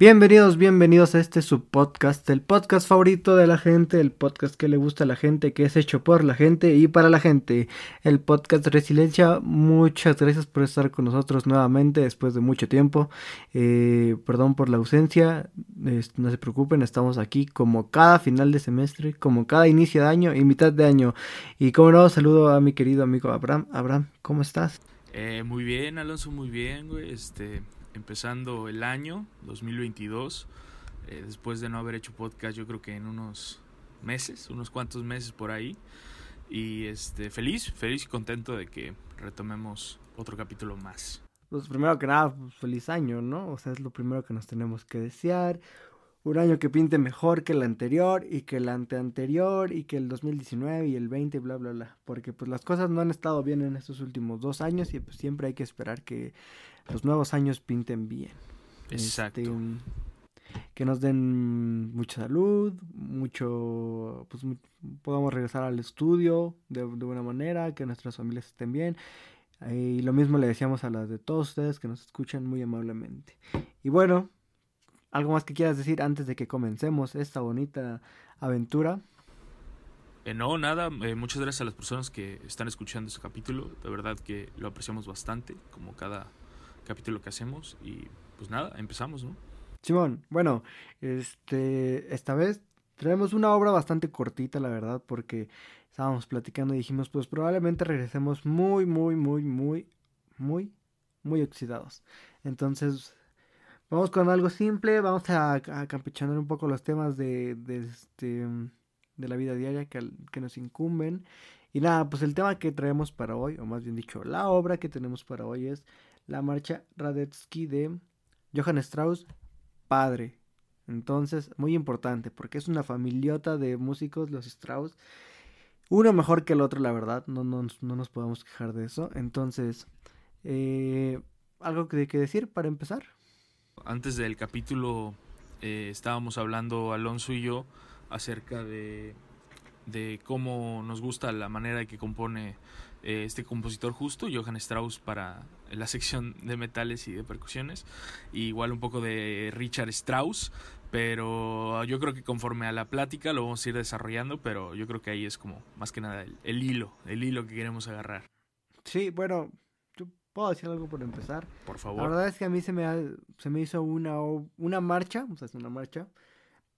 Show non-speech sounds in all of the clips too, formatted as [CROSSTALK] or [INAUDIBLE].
Bienvenidos, bienvenidos a este subpodcast, el podcast favorito de la gente, el podcast que le gusta a la gente, que es hecho por la gente y para la gente, el podcast Resiliencia. Muchas gracias por estar con nosotros nuevamente después de mucho tiempo. Eh, perdón por la ausencia, no se preocupen, estamos aquí como cada final de semestre, como cada inicio de año y mitad de año. Y como no, saludo a mi querido amigo Abraham. Abraham, ¿cómo estás? Eh, muy bien, Alonso, muy bien, güey. Este, empezando el año 2022, eh, después de no haber hecho podcast yo creo que en unos meses, unos cuantos meses por ahí. Y este, feliz, feliz y contento de que retomemos otro capítulo más. Pues primero que nada, pues, feliz año, ¿no? O sea, es lo primero que nos tenemos que desear. Un año que pinte mejor que el anterior y que el anteanterior y que el 2019 y el 20, bla, bla, bla. Porque pues las cosas no han estado bien en estos últimos dos años y pues siempre hay que esperar que los nuevos años pinten bien. Exacto. Este, que nos den mucha salud, mucho, pues podamos regresar al estudio de, buena manera, que nuestras familias estén bien. Y lo mismo le decíamos a las de todos ustedes que nos escuchan muy amablemente. Y bueno, algo más que quieras decir antes de que comencemos esta bonita aventura. Eh, no, nada, eh, muchas gracias a las personas que están escuchando este capítulo. De verdad que lo apreciamos bastante, como cada capítulo que hacemos y pues nada, empezamos, ¿no? Simón, bueno, este, esta vez traemos una obra bastante cortita, la verdad, porque estábamos platicando y dijimos, pues probablemente regresemos muy, muy, muy, muy, muy, muy oxidados. Entonces, vamos con algo simple, vamos a, a un poco los temas de, de, este, de la vida diaria que, que nos incumben. Y nada, pues el tema que traemos para hoy, o más bien dicho, la obra que tenemos para hoy es la marcha Radetzky de Johann Strauss, padre. Entonces, muy importante, porque es una familiota de músicos, los Strauss. Uno mejor que el otro, la verdad, no, no, no nos podemos quejar de eso. Entonces, eh, ¿algo que, que decir para empezar? Antes del capítulo eh, estábamos hablando Alonso y yo acerca de, de cómo nos gusta la manera que compone eh, este compositor justo, Johann Strauss, para la sección de metales y de percusiones. igual un poco de Richard Strauss, pero yo creo que conforme a la plática lo vamos a ir desarrollando, pero yo creo que ahí es como más que nada el, hilo, el hilo que queremos agarrar. Sí, bueno, yo puedo decir algo por empezar. Por favor. La verdad es que a mí se me, se me hizo una, una marcha, o sea, es una marcha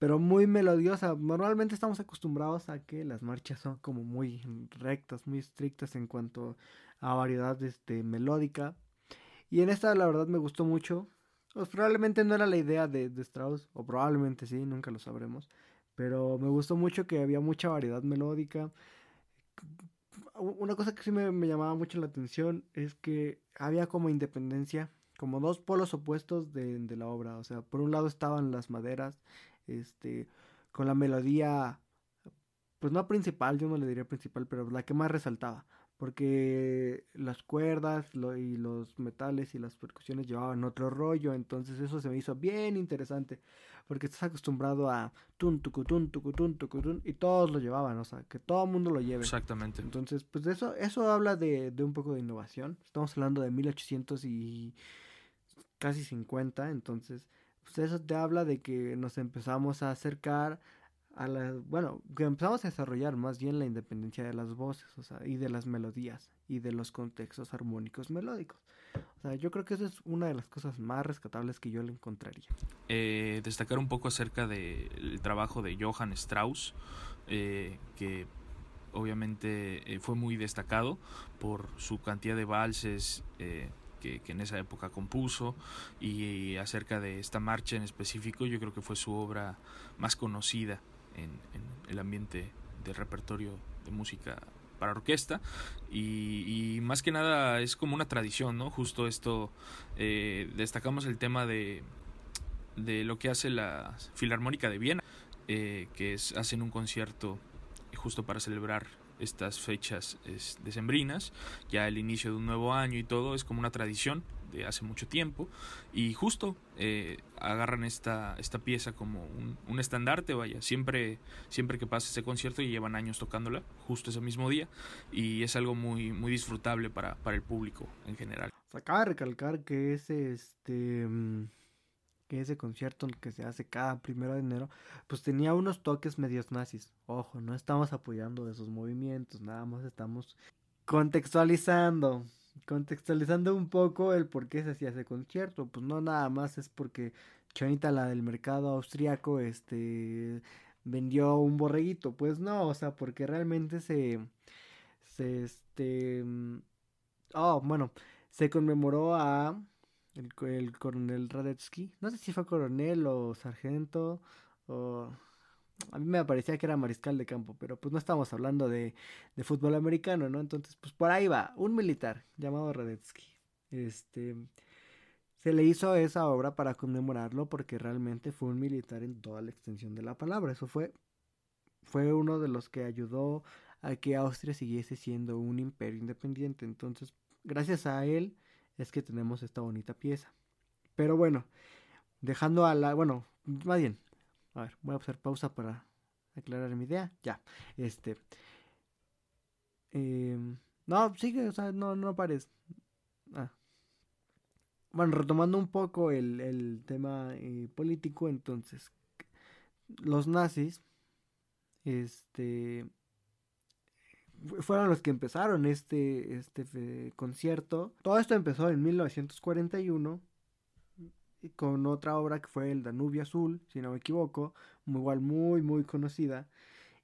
pero muy melodiosa. Normalmente estamos acostumbrados a que las marchas son como muy rectas, muy estrictas en cuanto a variedad este, melódica. Y en esta la verdad me gustó mucho. Pues probablemente no era la idea de, Strauss, o probablemente sí, nunca lo sabremos. Pero me gustó mucho que había mucha variedad melódica. Una cosa que sí me, me llamaba mucho la atención es que había como independencia, como dos polos opuestos de, de la obra. O sea, por un lado estaban las maderas este, con la melodía, pues no principal, yo no le diría principal, pero la que más resaltaba, porque las cuerdas y los metales y las percusiones llevaban otro rollo, entonces eso se me hizo bien interesante, porque estás acostumbrado a tun, tucutun, tucutun, tucutun, y todos lo llevaban, o sea, que todo el mundo lo lleve. Exactamente. Entonces, pues eso, eso habla de, de un poco de innovación, estamos hablando de 1800 y casi 50, entonces pues eso te habla de que nos empezamos a acercar bueno, empezamos a desarrollar más bien la independencia de las voces, y de las melodías y de los contextos armónicos melódicos. O sea, yo creo que eso es una de las cosas más rescatables que yo le encontraría. Eh, destacar un poco acerca del trabajo de Johann Strauss, eh, que obviamente eh, fue muy destacado por su cantidad de valses, que, en esa época compuso y acerca de esta marcha en específico yo creo que fue su obra más conocida en, el ambiente del repertorio de música para orquesta y, más que nada es como una tradición, ¿no? Justo esto, eh, destacamos el tema de, de lo que hace la Filarmónica de Viena, eh, que hacen un concierto justo para celebrar estas fechas decembrinas, ya el inicio de un nuevo año y todo, es como una tradición de hace mucho tiempo y justo eh, agarran esta, esta pieza como un, estandarte, vaya, siempre, siempre que pasa ese concierto y llevan años tocándola, justo ese mismo día y es algo muy, muy disfrutable para, para el público en general. Acaba de recalcar que ese este que ese concierto que se hace cada primero de enero, pues tenía unos toques medios nazis. Ojo, no estamos apoyando esos movimientos, nada más estamos contextualizando, contextualizando un poco el por qué se hacía ese concierto. Pues no nada más es porque Chonita, la del mercado austriaco, este vendió un borreguito. Pues no, o sea, porque realmente se, se este, oh, bueno, se conmemoró a el, coronel Radetsky. No sé si fue coronel o sargento o... A mí me parecía que era mariscal de campo, pero pues no estamos hablando de, de fútbol americano, ¿no? Entonces, pues por ahí va, un militar llamado Radetsky. Este, se le hizo esa obra para conmemorarlo porque realmente fue un militar en toda la extensión de la palabra. Eso fue, fue uno de los que ayudó a que Austria siguiese siendo un imperio independiente. Entonces, gracias a él es que tenemos esta bonita pieza. Pero bueno, dejando a la, bueno, más bien, a ver, voy a hacer pausa para aclarar mi idea. Ya, este, em, no, sigue, o sea, no, no pares. Ah. Bueno, retomando un poco el, el tema eh, político, entonces, los nazis, este, fueron los que empezaron este, este concierto. Todo esto empezó en 1941 con otra obra que fue El Danubio Azul, si no me equivoco, igual muy muy conocida.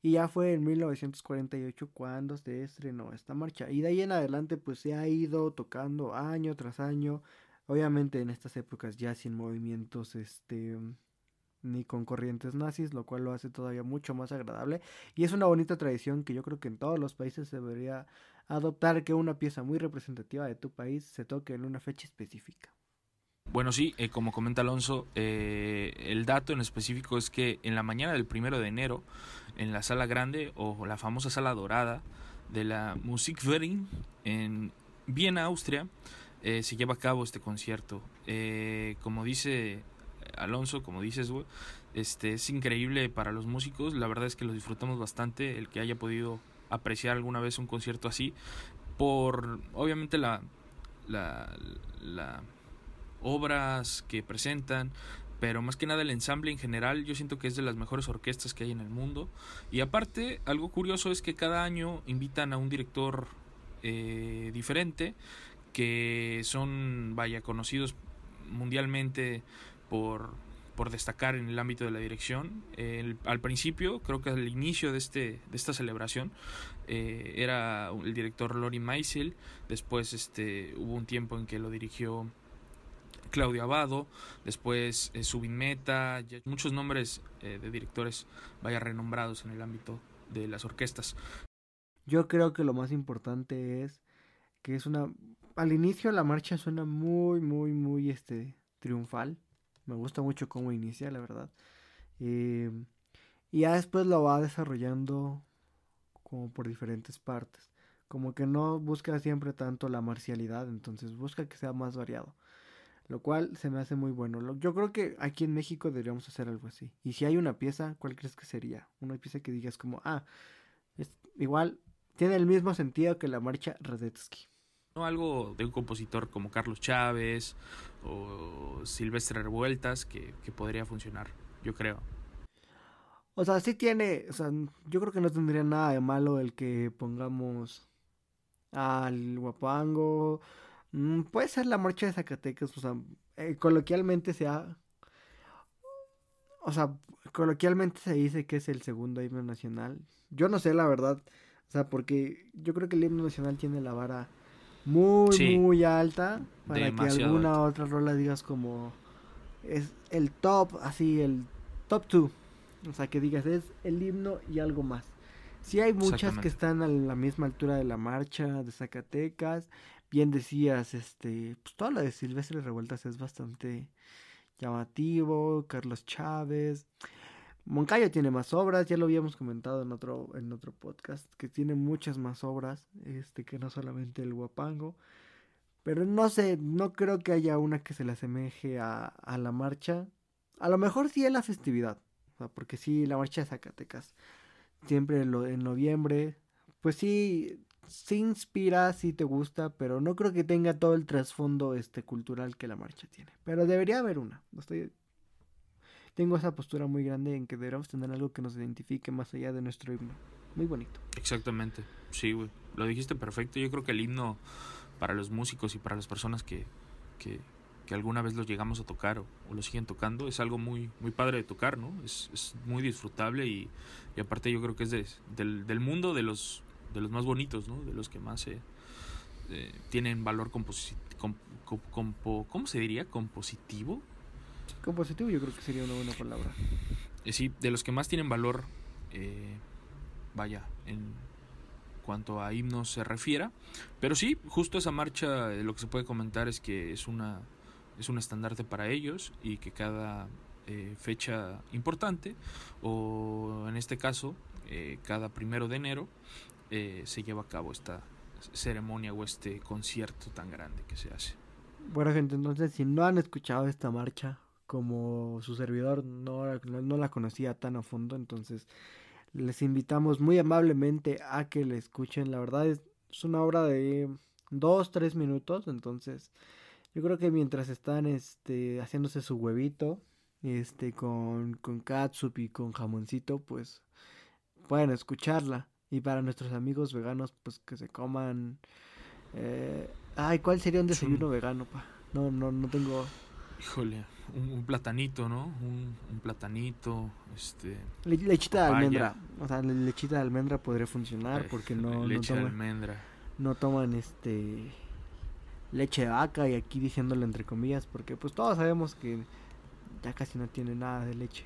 Y ya fue en 1948 cuando se estrenó esta marcha. Y de ahí en adelante pues se ha ido tocando año tras año. Obviamente en estas épocas ya sin movimientos este ni con corrientes nazis, lo cual lo hace todavía mucho más agradable. Y es una bonita tradición que yo creo que en todos los países se debería adoptar que una pieza muy representativa de tu país se toque en una fecha específica. Bueno, sí, eh, como comenta Alonso, eh, el dato en específico es que en la mañana del primero de enero, en la sala grande o la famosa sala dorada de la Musikverein en Viena, Austria, eh, se lleva a cabo este concierto. como dice Alonso, como dices, este, es increíble para los músicos. La verdad es que lo disfrutamos bastante el que haya podido apreciar alguna vez un concierto así. Por, obviamente, la, la, la obras que presentan, pero más que nada el ensamble en general yo siento que es de las mejores orquestas que hay en el mundo y aparte algo curioso es que cada año invitan a un director eh, diferente que son vaya conocidos mundialmente por, por destacar en el ámbito de la dirección. al principio, creo que al inicio de, este, de esta celebración, eh, era el director Lori Meisel, después este, hubo un tiempo en que lo dirigió Claudio Abado, después eh, Subin Meta, muchos nombres eh, de directores vaya renombrados en el ámbito de las orquestas. Yo creo que lo más importante es que es una al inicio la marcha suena muy muy muy este triunfal me gusta mucho cómo inicia, la verdad. Eh, y ya después lo va desarrollando como por diferentes partes. Como que no busca siempre tanto la marcialidad, entonces busca que sea más variado. Lo cual se me hace muy bueno. Yo creo que aquí en México deberíamos hacer algo así. Y si hay una pieza, ¿cuál crees que sería? Una pieza que digas como, ah, es igual, tiene el mismo sentido que la marcha Radetzky. Algo de un compositor como Carlos Chávez o Silvestre Revueltas que, podría funcionar, yo creo. O sea, sí tiene, o sea, yo creo que no tendría nada de malo el que pongamos al guapango. Mm, puede ser la marcha de Zacatecas, o sea, eh, coloquialmente se ha... O sea, coloquialmente se dice que es el segundo himno nacional. Yo no sé la verdad, o sea, porque yo creo que el himno nacional tiene la vara muy, muy alta para que alguna otra rola digas como es el top, así, el top 2. O sea, que digas es el himno y algo más. Sí hay muchas que están a la misma altura de la marcha de Zacatecas. Bien decías, este, pues toda la de Silvestre Revueltas es bastante llamativo. Carlos Chávez. Moncayo tiene más obras, ya lo habíamos comentado en otro, en otro podcast, que tiene muchas más obras, este, que no solamente el guapango. Pero no sé, no creo que haya una que se le asemeje a, a la marcha. A lo mejor sí en la festividad, porque sí, la marcha de Zacatecas, siempre en, en noviembre, pues sí, sí inspira, sí te gusta, pero no creo que tenga todo el trasfondo este, cultural que la marcha tiene. Pero debería haber una, estoy tengo esa postura muy grande en que deberíamos tener algo que nos identifique más allá de nuestro himno. Muy bonito. Exactamente, sí, güey. Lo dijiste perfecto. Yo creo que el himno para los músicos y para las personas que, que, que alguna vez los llegamos a tocar o, lo siguen tocando es algo muy, muy padre de tocar, ¿no? Es, es muy disfrutable y, y, aparte yo creo que es de, del, del, mundo de los, de los más bonitos, ¿no? De los que más eh, eh, tienen valor compositivo. Compo, ¿Cómo se diría? ¿Compositivo? Compositivo yo creo que sería una buena palabra. Eh, sí, de los que más tienen valor, eh, vaya, en cuanto a himnos se refiera. Pero sí, justo esa marcha, lo que se puede comentar es que es una es un estandarte para ellos y que cada eh, fecha importante, o en este caso, eh, cada primero de enero, eh, se lleva a cabo esta ceremonia o este concierto tan grande que se hace. Bueno, gente, entonces, si no han escuchado esta marcha, como su servidor no, no la conocía tan a fondo, entonces les invitamos muy amablemente a que la escuchen. La verdad es, es una obra de dos, tres minutos, entonces yo creo que mientras están este, haciéndose su huevito, este, con, con catsup y con jamoncito, pues pueden escucharla. Y para nuestros amigos veganos, pues que se coman. Eh, ay, ¿cuál sería un desayuno vegano, pa? No, no, no tengo. Híjole, un, platanito, ¿no? Un, un platanito, este. lechita de almendra. O sea, lechita de almendra podría funcionar porque no. Leche no toman, de almendra. No toman este leche de vaca y aquí diciéndolo entre comillas porque pues todos sabemos que ya casi no tiene nada de leche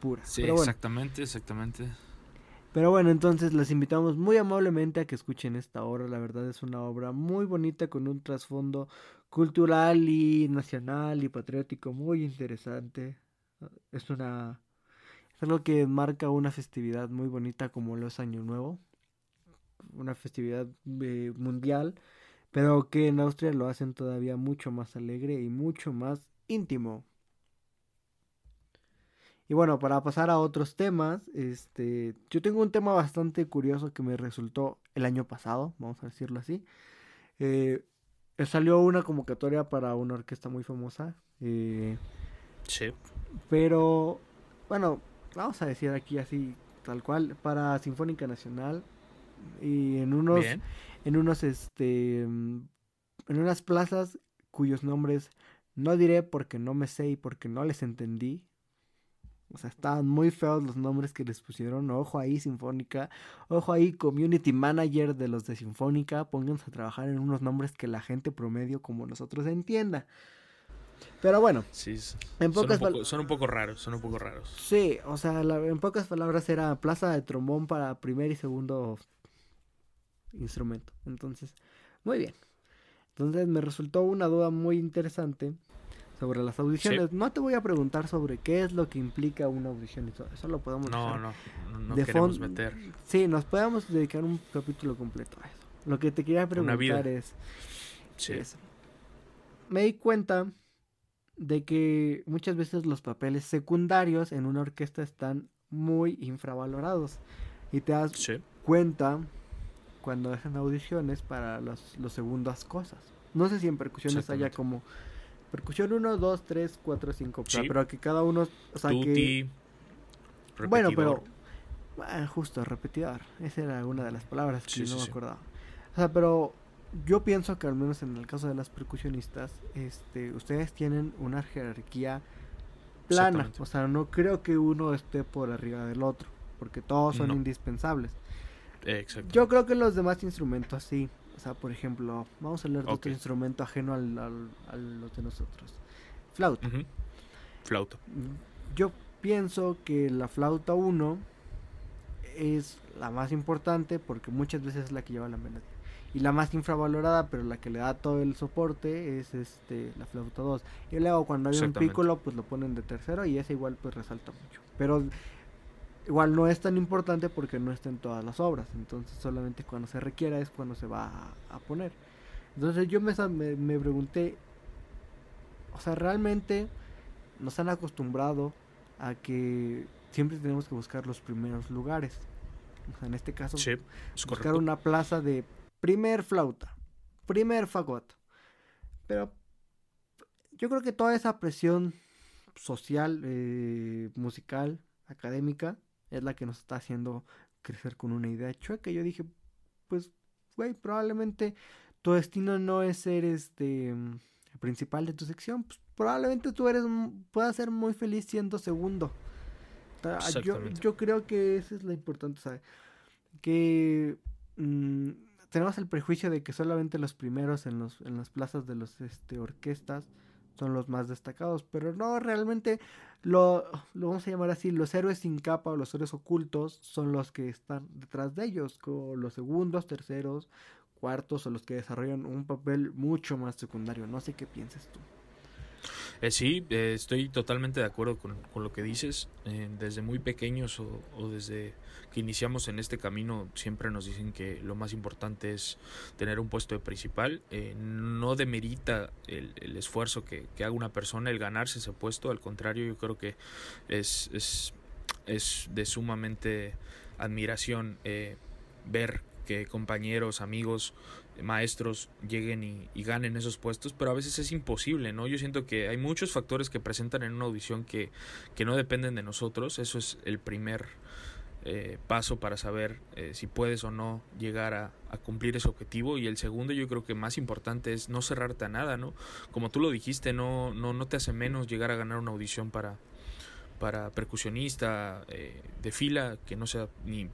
pura. Sí, exactamente, exactamente. Pero bueno, entonces les invitamos muy amablemente a que escuchen esta obra. La verdad es una obra muy bonita con un trasfondo cultural y nacional y patriótico muy interesante. Es una es algo que marca una festividad muy bonita como lo es Año Nuevo. Una festividad eh, mundial pero que en Austria lo hacen todavía mucho más alegre y mucho más íntimo. Y bueno, para pasar a otros temas, este, yo tengo un tema bastante curioso que me resultó el año pasado, vamos a decirlo así. Eh, salió una convocatoria para una orquesta muy famosa. Eh, sí. Pero, bueno, vamos a decir aquí así, tal cual, para Sinfónica Nacional. Y en unos, en unos, este, en unas plazas cuyos nombres no diré porque no me sé y porque no les entendí. O sea, estaban muy feos los nombres que les pusieron. Ojo ahí, Sinfónica. Ojo ahí, Community Manager de los de Sinfónica. Pónganse a trabajar en unos nombres que la gente promedio como nosotros entienda. Pero bueno. Sí, en pocas son, un poco, son un poco raros, son un poco raros. Sí, o sea, en pocas palabras era plaza de trombón para primer y segundo instrumento. Entonces, muy bien. Entonces me resultó una duda muy interesante sobre las audiciones. No te voy a preguntar sobre qué es lo que implica una audición. Eso, eso lo podemos No, no, no, queremos meter. Sí, nos podemos dedicar un capítulo completo a eso. Lo que te quería preguntar es, sí. Me di cuenta de que muchas veces los papeles secundarios en una orquesta están muy infravalorados. Y te das cuenta cuando hacen audiciones para los, los segundas cosas. No sé si en percusiones haya como percusión 1, 2, 3, 4, 5, pero que cada uno, o sea, que bueno, pero ah, justo repetidor, esa era una de las palabras que no me acordaba. O sea, pero yo pienso que al menos en el caso de las percusionistas, este, ustedes tienen una jerarquía plana, o sea, no creo que uno esté por arriba del otro, porque todos son indispensables. Yo creo que los demás instrumentos sí. O sea, por ejemplo, vamos a hablar de otro instrumento ajeno al, a los de nosotros. Flauta. Flauta. Yo pienso que la flauta 1 es la más importante porque muchas veces es la que lleva la melodía. Y la más infravalorada, pero la que le da todo el soporte es este la flauta 2. Y luego cuando hay un pícolo, pues lo ponen de tercero y ese igual pues resalta mucho. Pero igual no es tan importante porque no está en todas las obras, entonces solamente cuando se requiera es cuando se va a, poner. Entonces yo me, me, pregunté, o sea, realmente nos han acostumbrado a que siempre tenemos que buscar los primeros lugares. O sea, en este caso, buscar una plaza de primer flauta, primer fagot. Pero yo creo que toda esa presión social, eh, musical, académica, es la que nos está haciendo crecer con una idea chueca. Yo dije, pues, güey, probablemente tu destino no es ser este el principal de tu sección, pues probablemente tú eres puedas ser muy feliz siendo segundo. Yo, yo creo que eso es lo importante, ¿sabes? Que mm, tenemos el prejuicio de que solamente los primeros en, los, en las plazas de los este, orquestas son los más destacados, pero no, realmente lo, lo vamos a llamar así, los héroes sin capa o los héroes ocultos son los que están detrás de ellos, como los segundos, terceros, cuartos o los que desarrollan un papel mucho más secundario. No sé qué piensas tú. Eh, sí, eh, estoy totalmente de acuerdo con, lo que dices. Eh, desde muy pequeños o, desde que iniciamos en este camino siempre nos dicen que lo más importante es tener un puesto de principal. no demerita el, el esfuerzo que, que, haga una persona el ganarse ese puesto. Al contrario, yo creo que es, es, es de sumamente admiración ver que compañeros, amigos, maestros lleguen y, ganen esos puestos, pero a veces es imposible, ¿no? Yo siento que hay muchos factores que presentan en una audición que, que no dependen de nosotros, eso es el primer eh, paso para saber eh, si puedes o no llegar a, cumplir ese objetivo y el segundo yo creo que más importante es no cerrarte a nada, ¿no? Como tú lo dijiste, no, no, no te hace menos llegar a ganar una audición para, para percusionista eh, de fila, que no sea ni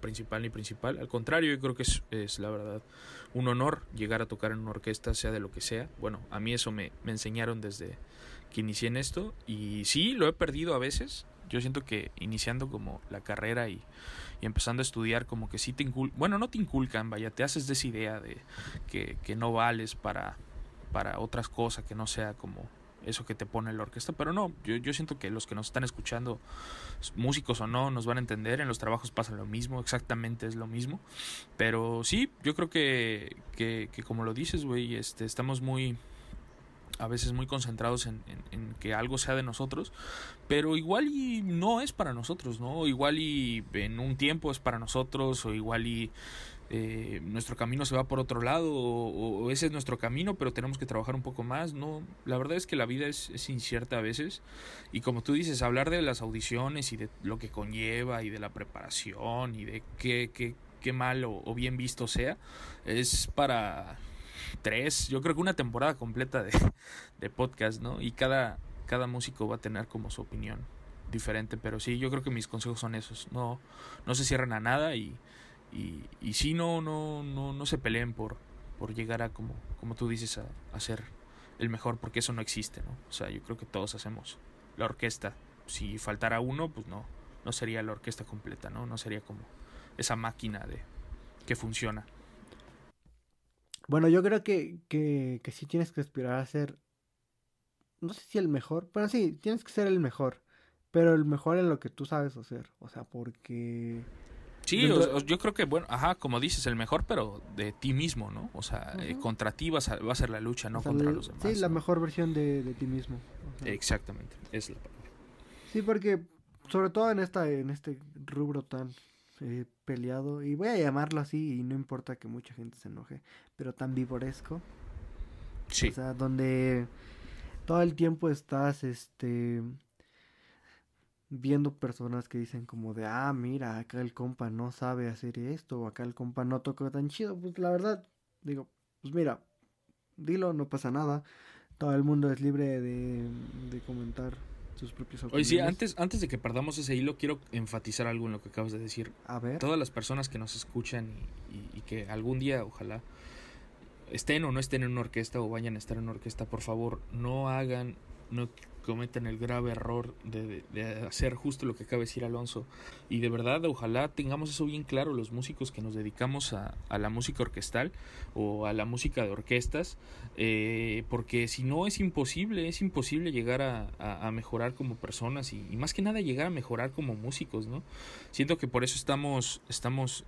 principal ni principal. Al contrario, yo creo que es, la verdad un honor llegar a tocar en una orquesta, sea de lo que sea. Bueno, a mí eso me, me enseñaron desde que inicié en esto y sí, lo he perdido a veces. Yo siento que iniciando como la carrera y, empezando a estudiar como que sí te inculcan, bueno, no te inculcan, vaya, te haces de esa idea de que, que no vales para, para otras cosas que no sea como eso que te pone la orquesta, pero no, yo, yo siento que los que nos están escuchando, músicos o no, nos van a entender, en los trabajos pasa lo mismo, exactamente es lo mismo, pero sí, yo creo que, que, como lo dices, güey, este, estamos muy, a veces muy concentrados en, en, que algo sea de nosotros, pero igual y no es para nosotros, ¿no? Igual y en un tiempo es para nosotros, o igual y eh, nuestro camino se va por otro lado o, ese es nuestro camino, pero tenemos que trabajar un poco más. No, la verdad es que la vida es, incierta a veces y como tú dices, hablar de las audiciones y de lo que conlleva y de la preparación y de qué, qué, qué mal o, bien visto sea, es para tres, yo creo que una temporada completa de, [LAUGHS] de podcast, ¿no? Y cada, cada músico va a tener como su opinión diferente, pero sí, yo creo que mis consejos son esos, no, no se cierran a nada y y, y sí, no, no, no, no se peleen por, por llegar a, como, como tú dices, a, ser el mejor, porque eso no existe, ¿no? O sea, yo creo que todos hacemos la orquesta. Si faltara uno, pues no, no sería la orquesta completa, ¿no? No sería como esa máquina de que funciona. Bueno, yo creo que, que, que sí tienes que aspirar a ser, no sé si el mejor, pero sí, tienes que ser el mejor, pero el mejor en lo que tú sabes hacer, o sea, porque Sí, yo creo que, bueno, ajá, como dices, el mejor, pero de ti mismo, ¿no? O sea, eh, contra ti va a, ser la lucha, no contra los demás. Sí, la mejor versión de, ti mismo. Exactamente, es la palabra. Sí, porque sobre todo en esta en este rubro tan eh, peleado, y voy a llamarlo así, y no importa que mucha gente se enoje, pero tan vivoresco. Sí. O sea, donde todo el tiempo estás, este viendo personas que dicen como de, ah, mira, acá el compa no sabe hacer esto, o acá el compa no toca tan chido, pues la verdad, digo, pues mira, dilo, no pasa nada, todo el mundo es libre de, de comentar sus propios opiniones. Oye, sí, antes, antes de que perdamos ese hilo, quiero enfatizar algo en lo que acabas de decir. A ver. Todas las personas que nos escuchan y, y que algún día, ojalá, estén o no estén en una orquesta o vayan a estar en una orquesta, por favor, no hagan, no cometen el grave error de, hacer justo lo que acaba de decir Alonso. Y de verdad, ojalá tengamos eso bien claro los músicos que nos dedicamos a, la música orquestal o a la música de orquestas, eh, porque si no es imposible, es imposible llegar a, mejorar como personas y, más que nada llegar a mejorar como músicos, ¿no? Siento que por eso estamos, estamos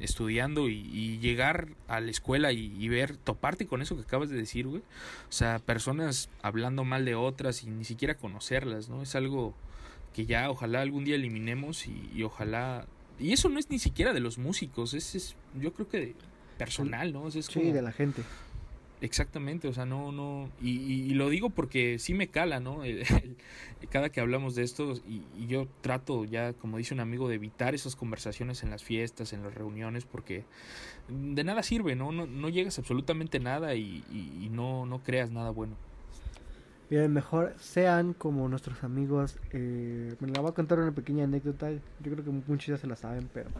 estudiando y, llegar a la escuela y, y ver, toparte con eso que acabas de decir, güey. O sea, personas hablando mal de otras y ni siquiera quiera conocerlas, ¿no? Es algo que ya ojalá algún día eliminemos y, ojalá... Y eso no es ni siquiera de los músicos, es, es yo creo que personal, ¿no? Es sí, de la gente. Exactamente, o sea, no, no, y, lo digo porque sí me cala, ¿no? [LAUGHS] cada que hablamos de esto, y, yo trato ya, como dice un amigo, de evitar esas conversaciones en las fiestas, en las reuniones, porque de nada sirve, ¿no? No, no llegas absolutamente nada y, y, no, no creas nada bueno. Bien, mejor sean como nuestros amigos. Eh, me la voy a contar una pequeña anécdota. Yo creo que muchos ya se la saben, pero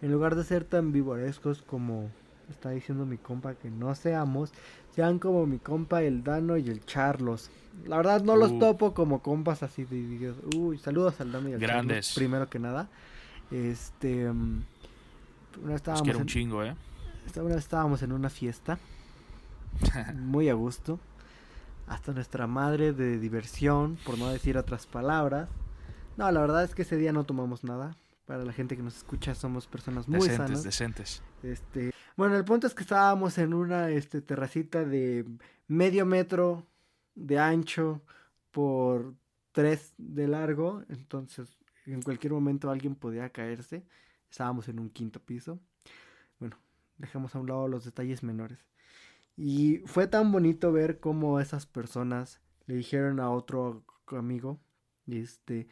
en lugar de ser tan vivorescos como está diciendo mi compa que no seamos, sean como mi compa el Dano y el Charlos. La verdad no los uh. topo como compas así de, uy, saludos al Dano y al Grandes. primero que nada. Este mm, una estábamos un chingo, ¿eh? Una estábamos en una fiesta. [LAUGHS] muy a gusto. Hasta nuestra madre de diversión, por no decir otras palabras. No, la verdad es que ese día no tomamos nada. Para la gente que nos escucha somos personas muy decentes, Decentes, Este, bueno, el punto es que estábamos en una este, terracita de medio metro de ancho por tres de largo. Entonces, en cualquier momento alguien podía caerse. Estábamos en un quinto piso. Bueno, dejemos a un lado los detalles menores. Y fue tan bonito ver cómo esas personas le dijeron a otro amigo, este,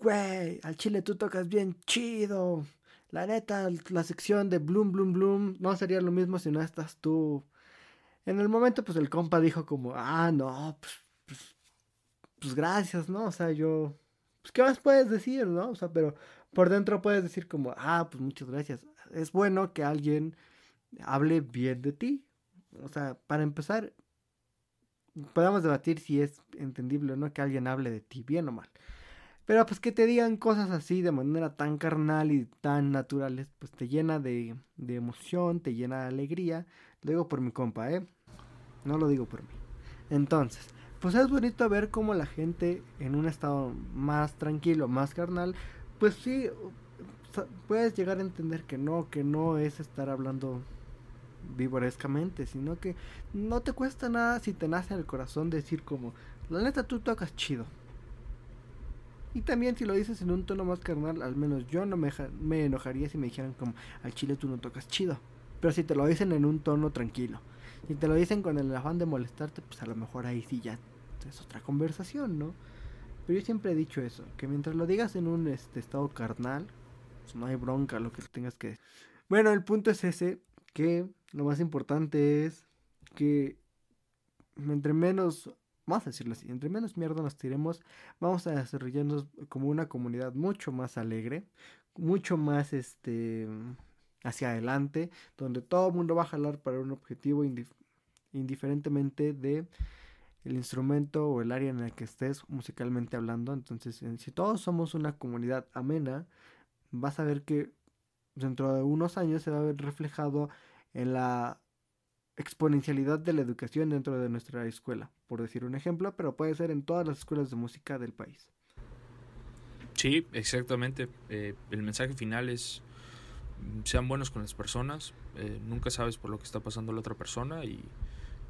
güey, al chile tú tocas bien chido. La neta, la sección de Bloom, Bloom, Bloom no sería lo mismo si no estás tú. En el momento, pues el compa dijo como, ah, no, pues, pues, pues gracias, ¿no? O sea, yo, pues, ¿qué más puedes decir, no? O sea, pero por dentro puedes decir como, ah, pues muchas gracias. Es bueno que alguien hable bien de ti. O sea, para empezar, podemos debatir si es entendible o no que alguien hable de ti, bien o mal. Pero pues que te digan cosas así de manera tan carnal y tan naturales, pues te llena de, de emoción, te llena de alegría. Lo digo por mi compa, ¿eh? No lo digo por mí. Entonces, pues es bonito ver cómo la gente en un estado más tranquilo, más carnal, pues sí, puedes llegar a entender que no, que no es estar hablando vivorescamente, sino que no te cuesta nada si te nace en el corazón decir como, la neta tú tocas chido y también si lo dices en un tono más carnal, al menos yo no me, enojaría si me dijeran como al chile tú no tocas chido. Pero si te lo dicen en un tono tranquilo. Si te lo dicen con el afán de molestarte, pues a lo mejor ahí sí ya es otra conversación, ¿no? Pero yo siempre he dicho eso, que mientras lo digas en un este, estado carnal, pues no hay bronca lo que tengas que decir. Bueno, el punto es ese, que lo más importante es que entre menos vamos a decirlo así, entre menos mierda nos tiremos, vamos a desarrollarnos como una comunidad mucho más alegre, mucho más este hacia adelante, donde todo el mundo va a jalar para un objetivo indiferentemente de el instrumento o el área en el que estés musicalmente hablando. Entonces, si todos somos una comunidad amena, vas a ver que dentro de unos años se va a ver reflejado en la exponencialidad de la educación dentro de nuestra escuela, por decir un ejemplo, pero puede ser en todas las escuelas de música del país. Sí, exactamente. Eh, el mensaje final es sean buenos con las personas, eh, nunca sabes por lo que está pasando la otra persona y,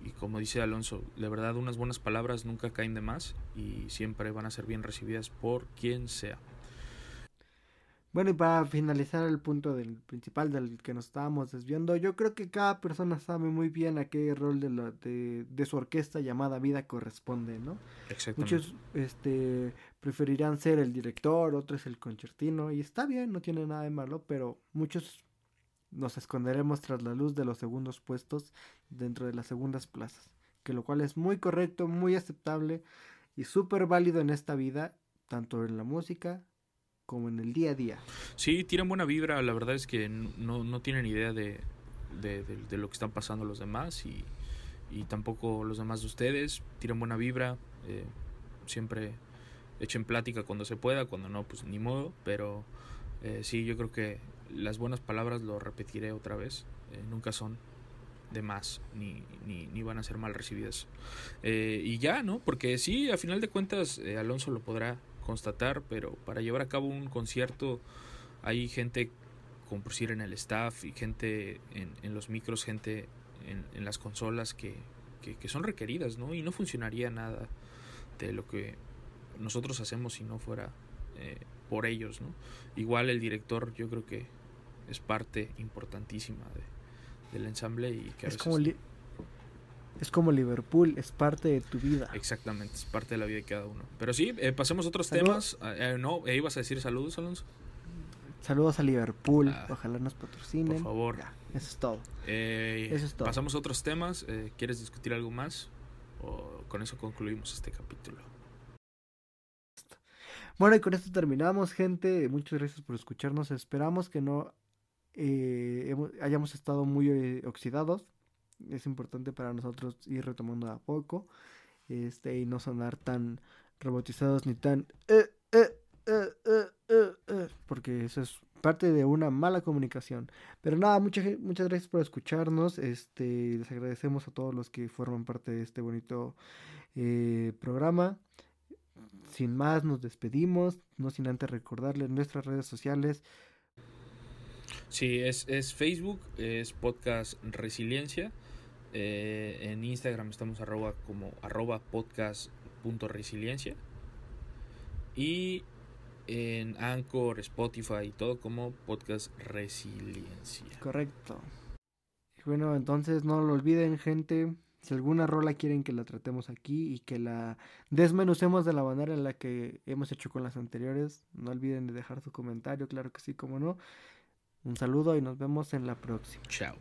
y como dice Alonso, de verdad unas buenas palabras nunca caen de más y siempre van a ser bien recibidas por quien sea. Bueno, y para finalizar el punto del principal del que nos estábamos desviando, yo creo que cada persona sabe muy bien a qué rol de, la, de, de su orquesta llamada vida corresponde, ¿no? Muchos este, preferirán ser el director, otros el concertino, y está bien, no tiene nada de malo, pero muchos nos esconderemos tras la luz de los segundos puestos dentro de las segundas plazas, que lo cual es muy correcto, muy aceptable y súper válido en esta vida, tanto en la música como en el día a día. Sí, tienen buena vibra, la verdad es que no, no tienen idea de, de, lo que están pasando los demás y, y, tampoco los demás de ustedes, tienen buena vibra, eh, siempre echen plática cuando se pueda, cuando no, pues ni modo, pero eh, sí, yo creo que las buenas palabras, lo repetiré otra vez, eh, nunca son de más ni, ni, ni, van a ser mal recibidas. y ya, ¿no? Porque sí, a final de cuentas, Alonso lo podrá constatar, pero para llevar a cabo un concierto hay gente, como por decir en el staff y gente en, los micros, gente en, las consolas que, que, son requeridas, ¿no? Y no funcionaría nada de lo que nosotros hacemos si no fuera eh, por ellos, ¿no? Igual el director yo creo que es parte importantísima de, del ensamble y que es como Es como Liverpool, es parte de tu vida. Exactamente, es parte de la vida de cada uno. Pero sí, eh, pasemos a otros temas. Eh, no, eh, ibas a decir saludos, Alonso. Saludos a Liverpool, ah, ojalá nos patrocinen. Por favor. eso es todo. eso es todo. Pasamos a otros temas. ¿Quieres discutir algo más? ¿O con eso concluimos este capítulo? Bueno, y con esto terminamos, gente. Muchas gracias por escucharnos. Esperamos que no hayamos estado muy oxidados es importante para nosotros ir retomando a poco este y no sonar tan robotizados ni tan eh, eh, eh, porque eso es parte de una mala comunicación. Pero nada muchas muchas gracias por escucharnos este les agradecemos a todos los que forman parte de este bonito programa. Sin más nos despedimos no sin antes recordarles nuestras redes sociales. Sí, es, es Facebook, es podcast Resiliencia. Eh, en Instagram estamos arroba como arroba podcast.resiliencia. Y en Anchor, Spotify y todo como podcast Resiliencia. Correcto. Bueno, entonces no lo olviden, gente. Si alguna rola quieren que la tratemos aquí y que la desmenucemos de la manera en la que hemos hecho con las anteriores, no olviden de dejar su comentario, claro que sí, como no. Un saludo y nos vemos en la próxima. Chao.